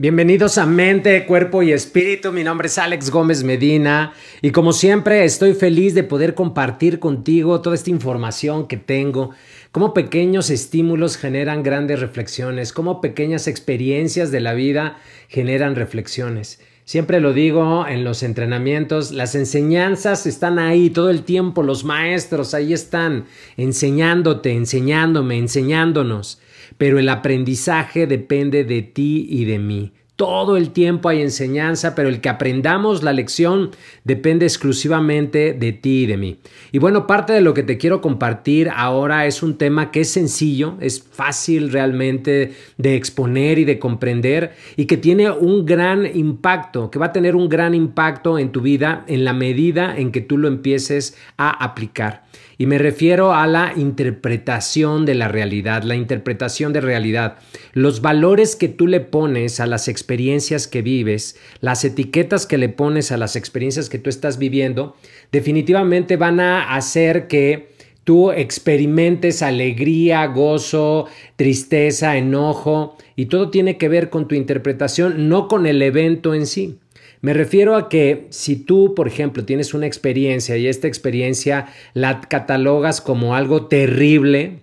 Bienvenidos a Mente, Cuerpo y Espíritu. Mi nombre es Alex Gómez Medina y como siempre estoy feliz de poder compartir contigo toda esta información que tengo, cómo pequeños estímulos generan grandes reflexiones, cómo pequeñas experiencias de la vida generan reflexiones. Siempre lo digo en los entrenamientos, las enseñanzas están ahí todo el tiempo, los maestros ahí están enseñándote, enseñándome, enseñándonos, pero el aprendizaje depende de ti y de mí. Todo el tiempo hay enseñanza, pero el que aprendamos la lección depende exclusivamente de ti y de mí. Y bueno, parte de lo que te quiero compartir ahora es un tema que es sencillo, es fácil realmente de exponer y de comprender y que tiene un gran impacto, que va a tener un gran impacto en tu vida en la medida en que tú lo empieces a aplicar. Y me refiero a la interpretación de la realidad, la interpretación de realidad. Los valores que tú le pones a las experiencias que vives, las etiquetas que le pones a las experiencias que tú estás viviendo, definitivamente van a hacer que tú experimentes alegría, gozo, tristeza, enojo, y todo tiene que ver con tu interpretación, no con el evento en sí. Me refiero a que si tú, por ejemplo, tienes una experiencia y esta experiencia la catalogas como algo terrible,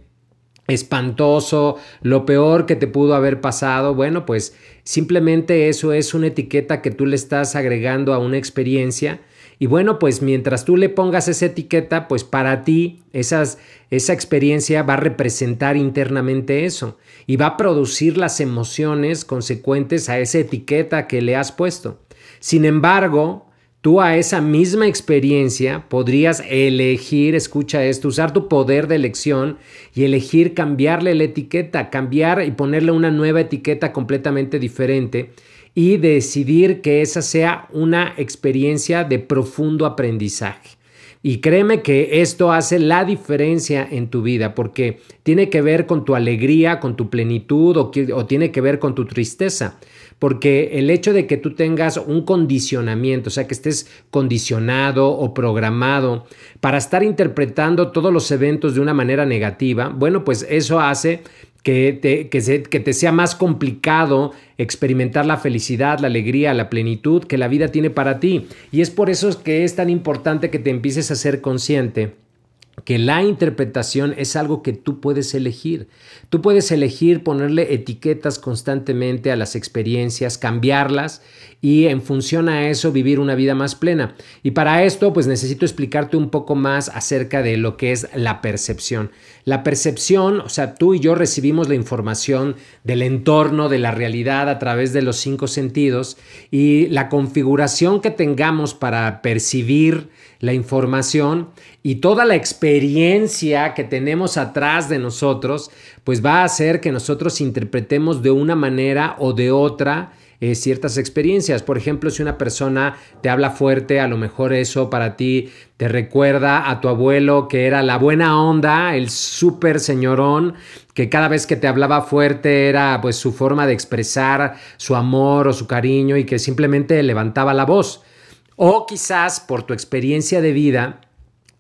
espantoso, lo peor que te pudo haber pasado, bueno, pues simplemente eso es una etiqueta que tú le estás agregando a una experiencia. Y bueno, pues mientras tú le pongas esa etiqueta, pues para ti esa experiencia va a representar internamente eso y va a producir las emociones consecuentes a esa etiqueta que le has puesto. Sin embargo, tú a esa misma experiencia podrías elegir, escucha esto, usar tu poder de elección y elegir cambiarle la etiqueta, cambiar y ponerle una nueva etiqueta completamente diferente y decidir que esa sea una experiencia de profundo aprendizaje. Y créeme que esto hace la diferencia en tu vida porque tiene que ver con tu alegría, con tu plenitud o, o tiene que ver con tu tristeza porque el hecho de que tú tengas un condicionamiento, o sea, que estés condicionado o programado para estar interpretando todos los eventos de una manera negativa, bueno, pues eso hace que te, que, te sea más complicado experimentar la felicidad, la alegría, la plenitud que la vida tiene para ti. Y es por eso que es tan importante que te empieces a ser consciente que la interpretación es algo que tú puedes elegir. Tú puedes elegir ponerle etiquetas constantemente a las experiencias, cambiarlas y en función a eso vivir una vida más plena. Y para esto pues necesito explicarte un poco más acerca de lo que es la percepción. La percepción, o sea, tú y yo recibimos la información del entorno, de la realidad a través de los cinco sentidos y la configuración que tengamos para percibir la información y toda la experiencia que tenemos atrás de nosotros, pues va a hacer que nosotros interpretemos de una manera o de otra eh, ciertas experiencias. Por ejemplo, si una persona te habla fuerte, a lo mejor eso para ti te recuerda a tu abuelo que era la buena onda, el súper señorón, que cada vez que te hablaba fuerte era pues su forma de expresar su amor o su cariño y que simplemente levantaba la voz. O quizás por tu experiencia de vida,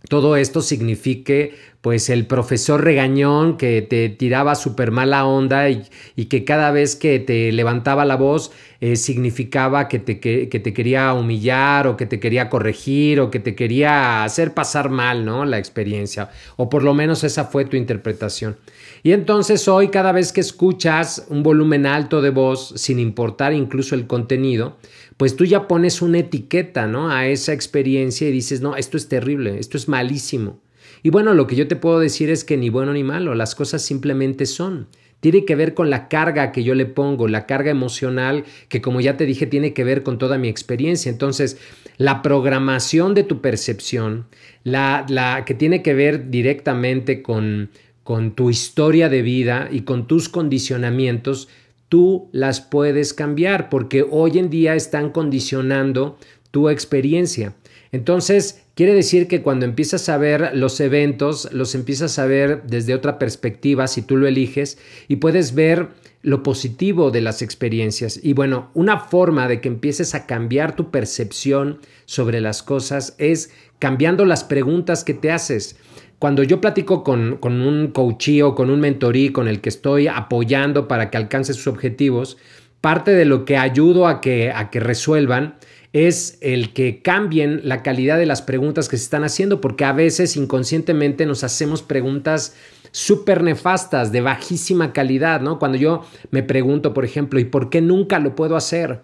todo esto signifique pues el profesor regañón que te tiraba súper mala onda y, que cada vez que te levantaba la voz eh, significaba que te, que, te, quería humillar o que te quería corregir o que te quería hacer pasar mal, ¿no? La experiencia. O por lo menos esa fue tu interpretación. Y entonces hoy cada vez que escuchas un volumen alto de voz, sin importar incluso el contenido, pues tú ya pones una etiqueta, ¿no? A esa experiencia y dices, no, esto es terrible, esto es malísimo. Y bueno, lo que yo te puedo decir es que ni bueno ni malo, las cosas simplemente son. Tiene que ver con la carga que yo le pongo, la carga emocional que como ya te dije tiene que ver con toda mi experiencia. Entonces, la programación de tu percepción, la, la que tiene que ver directamente con, con tu historia de vida y con tus condicionamientos, tú las puedes cambiar porque hoy en día están condicionando tu experiencia. Entonces, quiere decir que cuando empiezas a ver los eventos, los empiezas a ver desde otra perspectiva, si tú lo eliges, y puedes ver lo positivo de las experiencias. Y bueno, una forma de que empieces a cambiar tu percepción sobre las cosas es cambiando las preguntas que te haces. Cuando yo platico con, un coachí o con un mentorí con el que estoy apoyando para que alcance sus objetivos, parte de lo que ayudo a que, a que resuelvan es el que cambien la calidad de las preguntas que se están haciendo, porque a veces inconscientemente nos hacemos preguntas súper nefastas, de bajísima calidad, ¿no? Cuando yo me pregunto, por ejemplo, ¿y por qué nunca lo puedo hacer?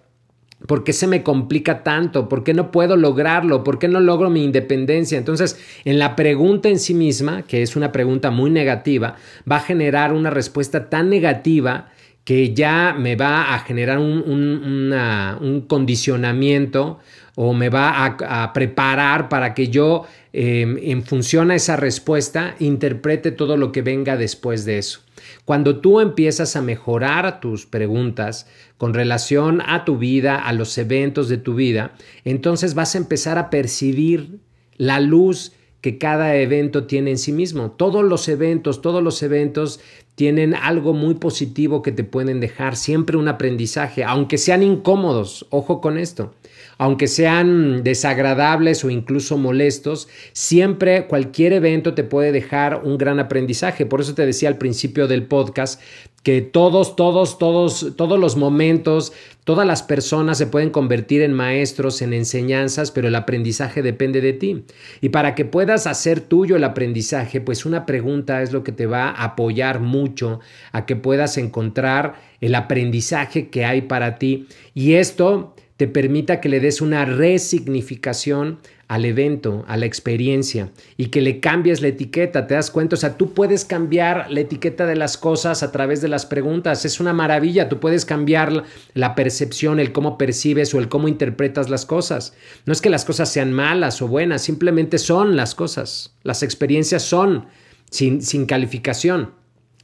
¿Por qué se me complica tanto? ¿Por qué no puedo lograrlo? ¿Por qué no logro mi independencia? Entonces, en la pregunta en sí misma, que es una pregunta muy negativa, va a generar una respuesta tan negativa que ya me va a generar un, condicionamiento o me va a, preparar para que yo, em, en función a esa respuesta, interprete todo lo que venga después de eso. Cuando tú empiezas a mejorar tus preguntas con relación a tu vida, a los eventos de tu vida, entonces vas a empezar a percibir la luz que cada evento tiene en sí mismo. Todos los eventos, todos los eventos tienen algo muy positivo que te pueden dejar, siempre un aprendizaje, aunque sean incómodos, ojo con esto, aunque sean desagradables o incluso molestos, siempre cualquier evento te puede dejar un gran aprendizaje. Por eso te decía al principio del podcast que todos, todos, todos, todos los momentos, todas las personas se pueden convertir en maestros, en enseñanzas, pero el aprendizaje depende de ti. Y para que puedas hacer tuyo el aprendizaje, pues una pregunta es lo que te va a apoyar mucho a que puedas encontrar el aprendizaje que hay para ti. Y esto te permita que le des una resignificación al evento, a la experiencia y que le cambies la etiqueta, te das cuenta, o sea, tú puedes cambiar la etiqueta de las cosas a través de las preguntas, es una maravilla, tú puedes cambiar la percepción, el cómo percibes o el cómo interpretas las cosas. No es que las cosas sean malas o buenas, simplemente son las cosas, las experiencias son sin, sin calificación.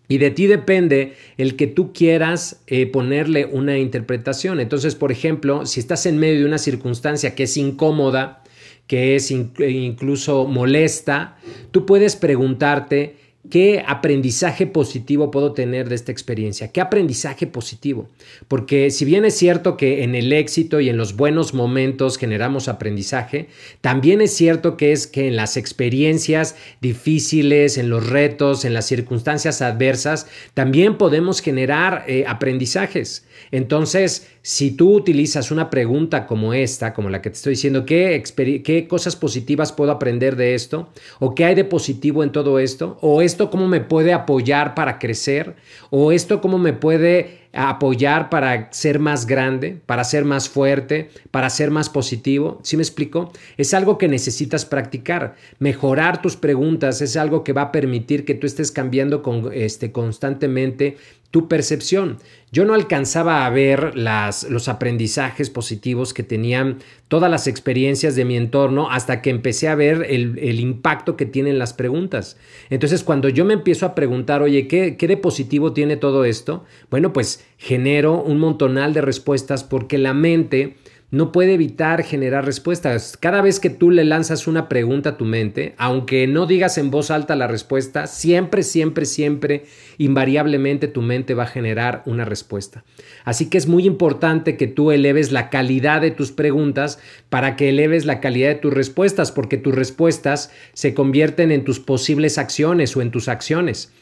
Y de ti depende el que tú quieras eh, ponerle una interpretación. Entonces, por ejemplo, si estás en medio de una circunstancia que es incómoda, que es incluso molesta, tú puedes preguntarte ¿Qué aprendizaje positivo puedo tener de esta experiencia? ¿Qué aprendizaje positivo? Porque si bien es cierto que en el éxito y en los buenos momentos generamos aprendizaje, también es cierto que es que en las experiencias difíciles, en los retos, en las circunstancias adversas, también podemos generar eh, aprendizajes. Entonces, si tú utilizas una pregunta como esta, como la que te estoy diciendo, ¿qué, ¿qué, cosas positivas puedo aprender de esto? ¿O qué hay de positivo en todo esto? ¿O esto cómo me puede apoyar para crecer? ¿O esto cómo me puede apoyar para ser más grande, para ser más fuerte, para ser más positivo. ¿Sí me explico? Es algo que necesitas practicar. Mejorar tus preguntas es algo que va a permitir que tú estés cambiando con, este, constantemente tu percepción. Yo no alcanzaba a ver las, los aprendizajes positivos que tenían todas las experiencias de mi entorno hasta que empecé a ver el, el impacto que tienen las preguntas. Entonces, cuando yo me empiezo a preguntar, oye, ¿qué, ¿qué de positivo tiene todo esto? Bueno, pues genero un montonal de respuestas porque la mente no puede evitar generar respuestas. Cada vez que tú le lanzas una pregunta a tu mente, aunque no digas en voz alta la respuesta, siempre, siempre, siempre, invariablemente tu mente va a generar una respuesta. Así que es muy importante que tú eleves la calidad de tus preguntas para que eleves la calidad de tus respuestas, porque tus respuestas se convierten en tus posibles acciones o en tus acciones.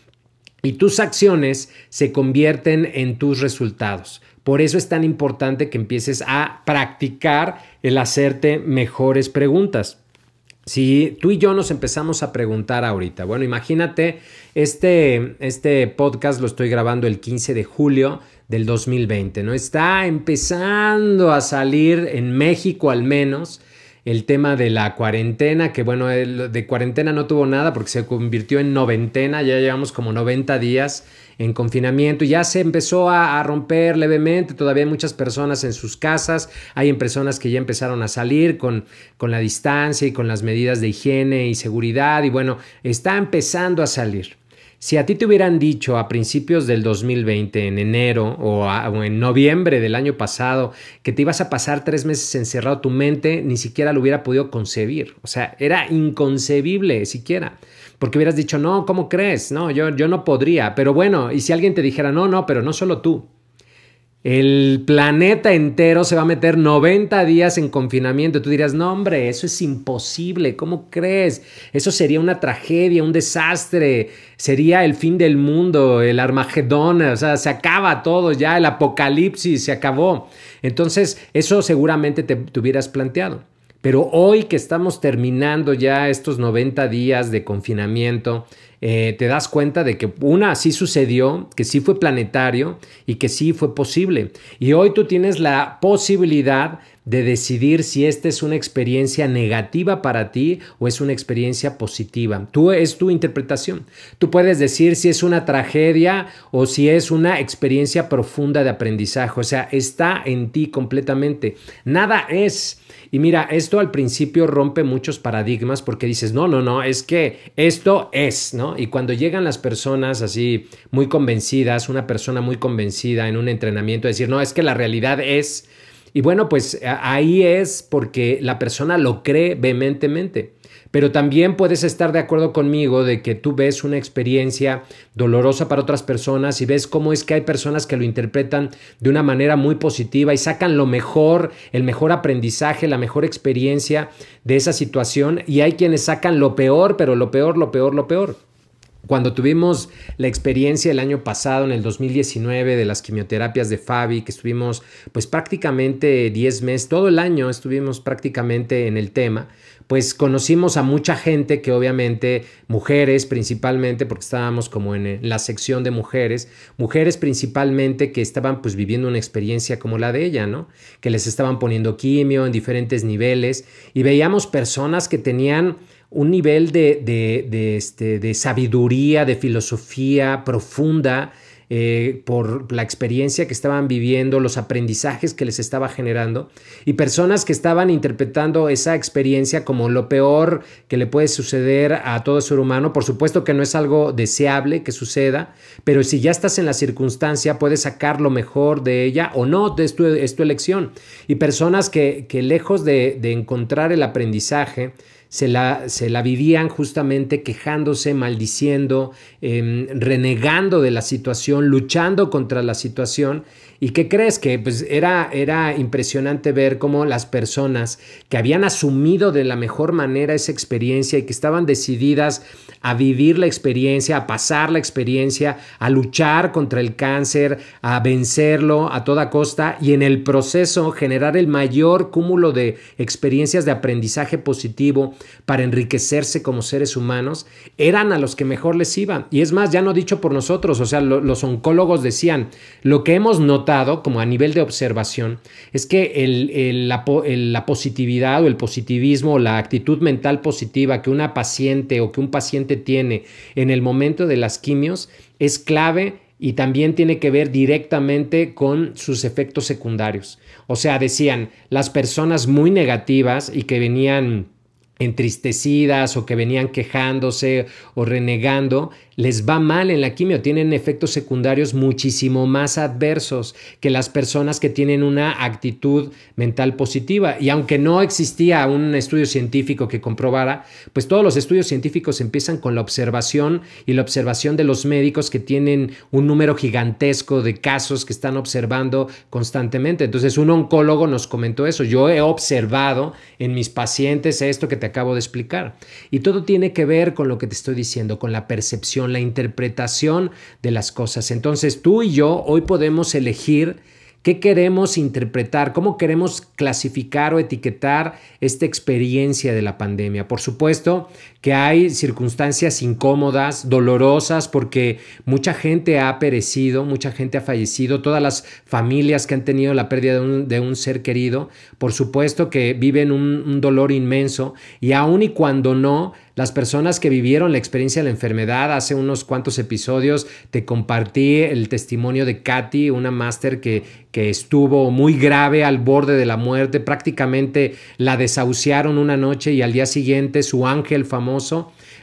Y tus acciones se convierten en tus resultados. Por eso es tan importante que empieces a practicar el hacerte mejores preguntas. Si tú y yo nos empezamos a preguntar ahorita, bueno, imagínate, este, este podcast lo estoy grabando el 15 de julio del 2020, ¿no? Está empezando a salir en México al menos el tema de la cuarentena, que bueno, de cuarentena no tuvo nada porque se convirtió en noventena, ya llevamos como 90 días en confinamiento y ya se empezó a, romper levemente, todavía hay muchas personas en sus casas, hay personas que ya empezaron a salir con, con la distancia y con las medidas de higiene y seguridad y bueno, está empezando a salir. Si a ti te hubieran dicho a principios del 2020, en enero o, en noviembre del año pasado, que te ibas a pasar tres meses encerrado, tu mente ni siquiera lo hubiera podido concebir. O sea, era inconcebible siquiera. Porque hubieras dicho, no, ¿cómo crees? No, yo, yo no podría. Pero bueno, y si alguien te dijera, no, no, pero no solo tú. El planeta entero se va a meter 90 días en confinamiento. Tú dirás, no hombre, eso es imposible, ¿cómo crees? Eso sería una tragedia, un desastre, sería el fin del mundo, el Armagedón, o sea, se acaba todo ya, el apocalipsis se acabó. Entonces, eso seguramente te, te hubieras planteado. Pero hoy que estamos terminando ya estos 90 días de confinamiento, eh, te das cuenta de que una sí sucedió, que sí fue planetario y que sí fue posible. Y hoy tú tienes la posibilidad de decidir si esta es una experiencia negativa para ti o es una experiencia positiva. Tú es tu interpretación. Tú puedes decir si es una tragedia o si es una experiencia profunda de aprendizaje. O sea, está en ti completamente. Nada es y mira, esto al principio rompe muchos paradigmas porque dices, no, no, no, es que esto es, ¿no? Y cuando llegan las personas así muy convencidas, una persona muy convencida en un entrenamiento, decir, no, es que la realidad es... Y bueno, pues ahí es porque la persona lo cree vehementemente. Pero también puedes estar de acuerdo conmigo de que tú ves una experiencia dolorosa para otras personas y ves cómo es que hay personas que lo interpretan de una manera muy positiva y sacan lo mejor, el mejor aprendizaje, la mejor experiencia de esa situación y hay quienes sacan lo peor, pero lo peor, lo peor, lo peor. Cuando tuvimos la experiencia el año pasado, en el 2019, de las quimioterapias de Fabi, que estuvimos pues prácticamente 10 meses, todo el año estuvimos prácticamente en el tema, pues conocimos a mucha gente que obviamente, mujeres principalmente, porque estábamos como en la sección de mujeres, mujeres principalmente que estaban pues viviendo una experiencia como la de ella, ¿no? Que les estaban poniendo quimio en diferentes niveles y veíamos personas que tenían un nivel de, de, este, de sabiduría, de filosofía profunda, eh, por la experiencia que estaban viviendo, los aprendizajes que les estaba generando, y personas que estaban interpretando esa experiencia como lo peor que le puede suceder a todo ser humano. Por supuesto que no es algo deseable que suceda, pero si ya estás en la circunstancia, puedes sacar lo mejor de ella o no, es tu, es tu elección. Y personas que, que lejos de encontrar el aprendizaje, se la, se la vivían justamente quejándose, maldiciendo, em, renegando de la situación, luchando contra la situación. ¿Y qué crees? Que pues era, era impresionante ver cómo las personas que habían asumido de la mejor manera esa experiencia y que estaban decididas a vivir la experiencia, a pasar la experiencia, a luchar contra el cáncer, a vencerlo a toda costa y en el proceso generar el mayor cúmulo de experiencias de aprendizaje positivo para enriquecerse como seres humanos, eran a los que mejor les iba. Y es más, ya no dicho por nosotros, o sea, los oncólogos decían, lo que hemos notado como a nivel de observación es que la positividad o el positivismo o la actitud mental positiva que una paciente o que un paciente tiene en el momento de las quimios es clave y también tiene que ver directamente con sus efectos secundarios. O sea, decían, las personas muy negativas y que venían entristecidas o que venían quejándose o renegando, les va mal en la quimio, tienen efectos secundarios muchísimo más adversos que las personas que tienen una actitud mental positiva. Y aunque no existía un estudio científico que comprobara, pues todos los estudios científicos empiezan con la observación y la observación de los médicos que tienen un número gigantesco de casos que están observando constantemente. Entonces un oncólogo nos comentó eso, yo he observado en mis pacientes esto que te acabo de explicar. Y todo tiene que ver con lo que te estoy diciendo, con la percepción la interpretación de las cosas. Entonces tú y yo hoy podemos elegir qué queremos interpretar, cómo queremos clasificar o etiquetar esta experiencia de la pandemia. Por supuesto que hay circunstancias incómodas, dolorosas, porque mucha gente ha perecido, mucha gente ha fallecido, todas las familias que han tenido la pérdida de un, ser querido, por supuesto que viven un, dolor inmenso y aun y cuando no, las personas que vivieron la experiencia de la enfermedad, hace unos cuantos episodios te compartí el testimonio de Katy, una máster que, que estuvo muy grave al borde de la muerte, prácticamente la desahuciaron una noche y al día siguiente su ángel famoso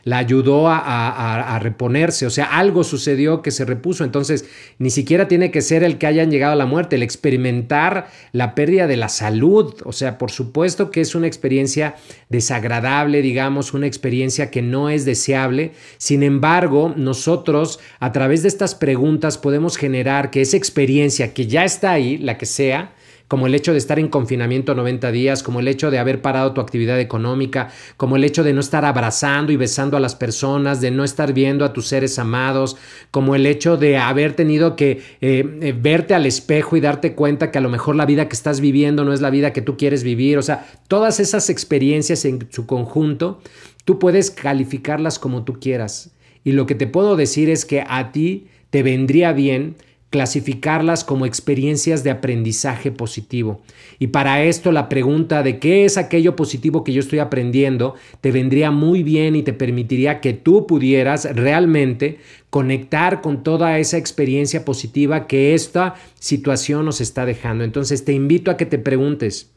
la ayudó a, reponerse, o sea, algo sucedió que se repuso, entonces ni siquiera tiene que ser el que hayan llegado a la muerte, el experimentar la pérdida de la salud, o sea, por supuesto que es una experiencia desagradable, digamos, una experiencia que no es deseable, sin embargo, nosotros a través de estas preguntas podemos generar que esa experiencia que ya está ahí, la que sea, como el hecho de estar en confinamiento 90 días, como el hecho de haber parado tu actividad económica, como el hecho de no estar abrazando y besando a las personas, de no estar viendo a tus seres amados, como el hecho de haber tenido que eh, eh, verte al espejo y darte cuenta que a lo mejor la vida que estás viviendo no es la vida que tú quieres vivir, o sea, todas esas experiencias en su conjunto, tú puedes calificarlas como tú quieras. Y lo que te puedo decir es que a ti te vendría bien clasificarlas como experiencias de aprendizaje positivo. Y para esto la pregunta de qué es aquello positivo que yo estoy aprendiendo te vendría muy bien y te permitiría que tú pudieras realmente conectar con toda esa experiencia positiva que esta situación nos está dejando. Entonces te invito a que te preguntes,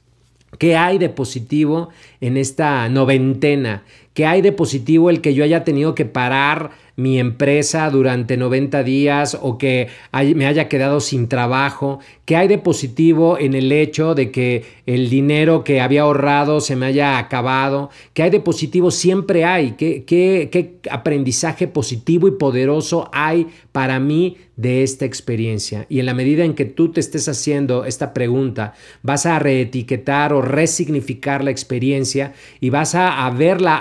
¿Qué hay de positivo en esta noventena? ¿Qué hay de positivo el que yo haya tenido que parar mi empresa durante 90 días o que me haya quedado sin trabajo? ¿Qué hay de positivo en el hecho de que el dinero que había ahorrado se me haya acabado? ¿Qué hay de positivo? Siempre hay. ¿Qué, qué, qué aprendizaje positivo y poderoso hay para mí de esta experiencia? Y en la medida en que tú te estés haciendo esta pregunta, vas a reetiquetar o resignificar la experiencia y vas a, a verla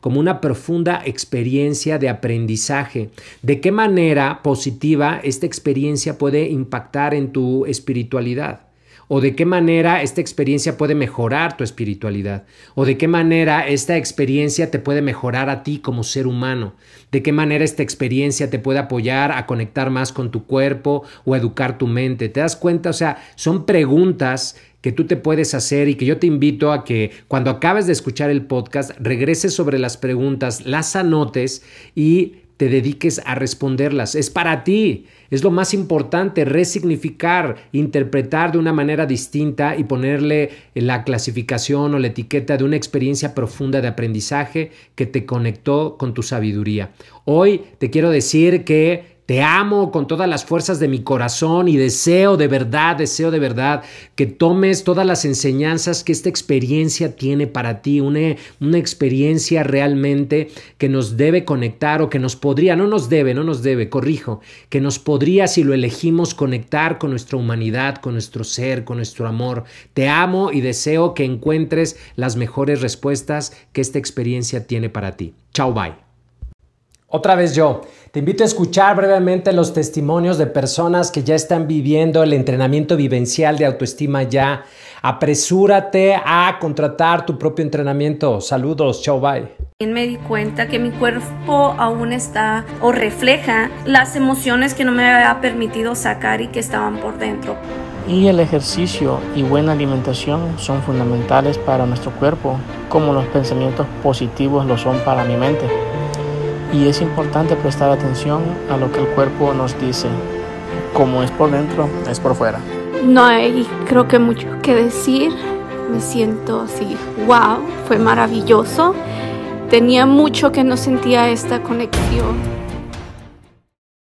como una profunda experiencia de aprendizaje. ¿De qué manera positiva esta experiencia puede impactar en tu espiritualidad? ¿O de qué manera esta experiencia puede mejorar tu espiritualidad? ¿O de qué manera esta experiencia te puede mejorar a ti como ser humano? ¿De qué manera esta experiencia te puede apoyar a conectar más con tu cuerpo o educar tu mente? ¿Te das cuenta? O sea, son preguntas que tú te puedes hacer y que yo te invito a que cuando acabes de escuchar el podcast regreses sobre las preguntas, las anotes y te dediques a responderlas. Es para ti. Es lo más importante, resignificar, interpretar de una manera distinta y ponerle la clasificación o la etiqueta de una experiencia profunda de aprendizaje que te conectó con tu sabiduría. Hoy te quiero decir que te amo con todas las fuerzas de mi corazón y deseo de verdad, deseo de verdad que tomes todas las enseñanzas que esta experiencia tiene para ti, una, una experiencia realmente que nos debe conectar o que nos podría, no nos debe, no nos debe, corrijo, que nos podría, si lo elegimos, conectar con nuestra humanidad, con nuestro ser, con nuestro amor. Te amo y deseo que encuentres las mejores respuestas que esta experiencia tiene para ti. Chao, bye. Otra vez yo. Te invito a escuchar brevemente los testimonios de personas que ya están viviendo el entrenamiento vivencial de autoestima ya. Apresúrate a contratar tu propio entrenamiento. Saludos, chao, bye. Me di cuenta que mi cuerpo aún está o refleja las emociones que no me había permitido sacar y que estaban por dentro. Y el ejercicio y buena alimentación son fundamentales para nuestro cuerpo, como los pensamientos positivos lo son para mi mente y es importante prestar atención a lo que el cuerpo nos dice. Como es por dentro, es por fuera. No hay creo que mucho que decir. Me siento así, wow, fue maravilloso. Tenía mucho que no sentía esta conexión